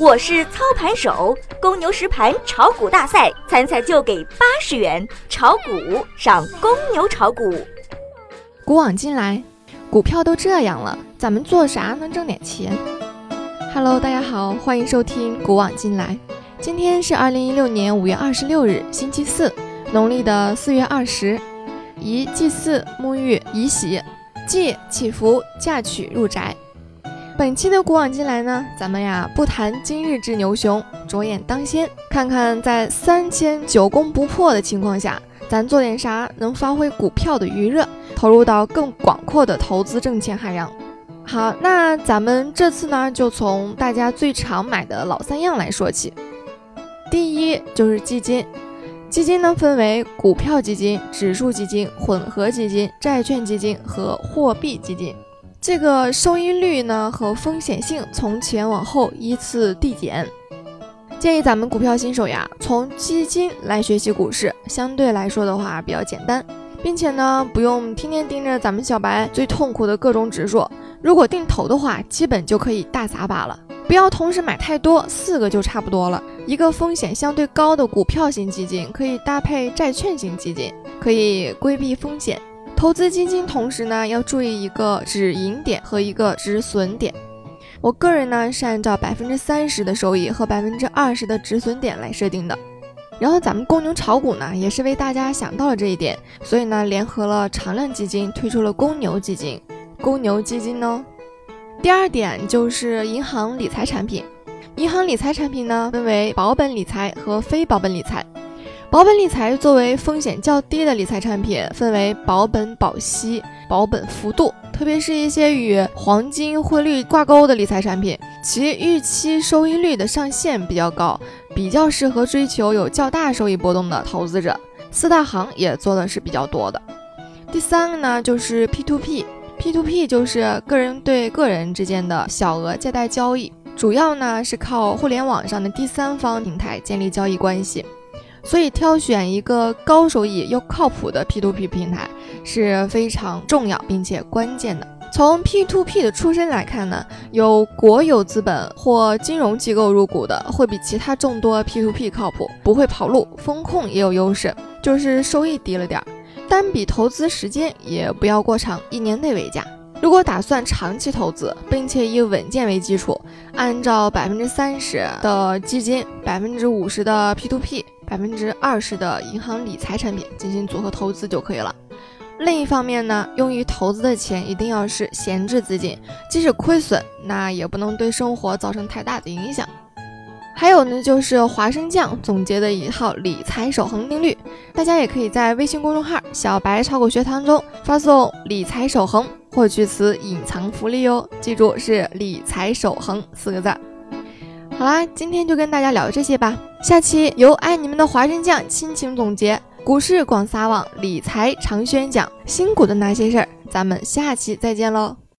我是操盘手，公牛实盘炒股大赛参赛就给八十元，炒股上公牛炒股。古往今来，股票都这样了，咱们做啥能挣点钱？Hello，大家好，欢迎收听古往今来。今天是二零一六年五月二十六日，星期四，农历的四月二十，宜祭祀、沐浴、宜洗，祭祈福、嫁娶、入宅。本期的古往今来呢，咱们呀不谈今日之牛熊，着眼当先，看看在三千久攻不破的情况下，咱做点啥能发挥股票的余热，投入到更广阔的投资挣钱海洋。好，那咱们这次呢，就从大家最常买的老三样来说起。第一就是基金，基金呢分为股票基金、指数基金、混合基金、债券基金和货币基金。这个收益率呢和风险性从前往后依次递减，建议咱们股票新手呀从基金来学习股市，相对来说的话比较简单，并且呢不用天天盯着咱们小白最痛苦的各种指数，如果定投的话，基本就可以大撒把了。不要同时买太多，四个就差不多了。一个风险相对高的股票型基金可以搭配债券型基金，可以规避风险。投资基金同时呢，要注意一个止盈点和一个止损点。我个人呢是按照百分之三十的收益和百分之二十的止损点来设定的。然后咱们公牛炒股呢，也是为大家想到了这一点，所以呢联合了长量基金推出了公牛基金。公牛基金呢，第二点就是银行理财产品。银行理财产品呢分为保本理财和非保本理财。保本理财作为风险较低的理财产品，分为保本保息、保本幅度，特别是一些与黄金汇率挂钩的理财产品，其预期收益率的上限比较高，比较适合追求有较大收益波动的投资者。四大行也做的是比较多的。第三个呢，就是 P to P，P to P 就是个人对个人之间的小额借贷交易，主要呢是靠互联网上的第三方平台建立交易关系。所以，挑选一个高收益又靠谱的 P2P 平台是非常重要并且关键的。从 P2P 的出身来看呢，有国有资本或金融机构入股的，会比其他众多 P2P 靠谱，不会跑路，风控也有优势，就是收益低了点儿。单笔投资时间也不要过长，一年内为佳。如果打算长期投资，并且以稳健为基础，按照百分之三十的基金，百分之五十的 P2P。百分之二十的银行理财产品进行组合投资就可以了。另一方面呢，用于投资的钱一定要是闲置资金，即使亏损，那也不能对生活造成太大的影响。还有呢，就是华生酱总结的一套理财守恒定律，大家也可以在微信公众号“小白炒股学堂”中发送“理财守恒”获取此隐藏福利哟。记住是“理财守恒”四个字。好啦，今天就跟大家聊这些吧。下期由爱你们的华生酱亲情总结股市广撒网，理财常宣讲，新股的那些事儿。咱们下期再见喽。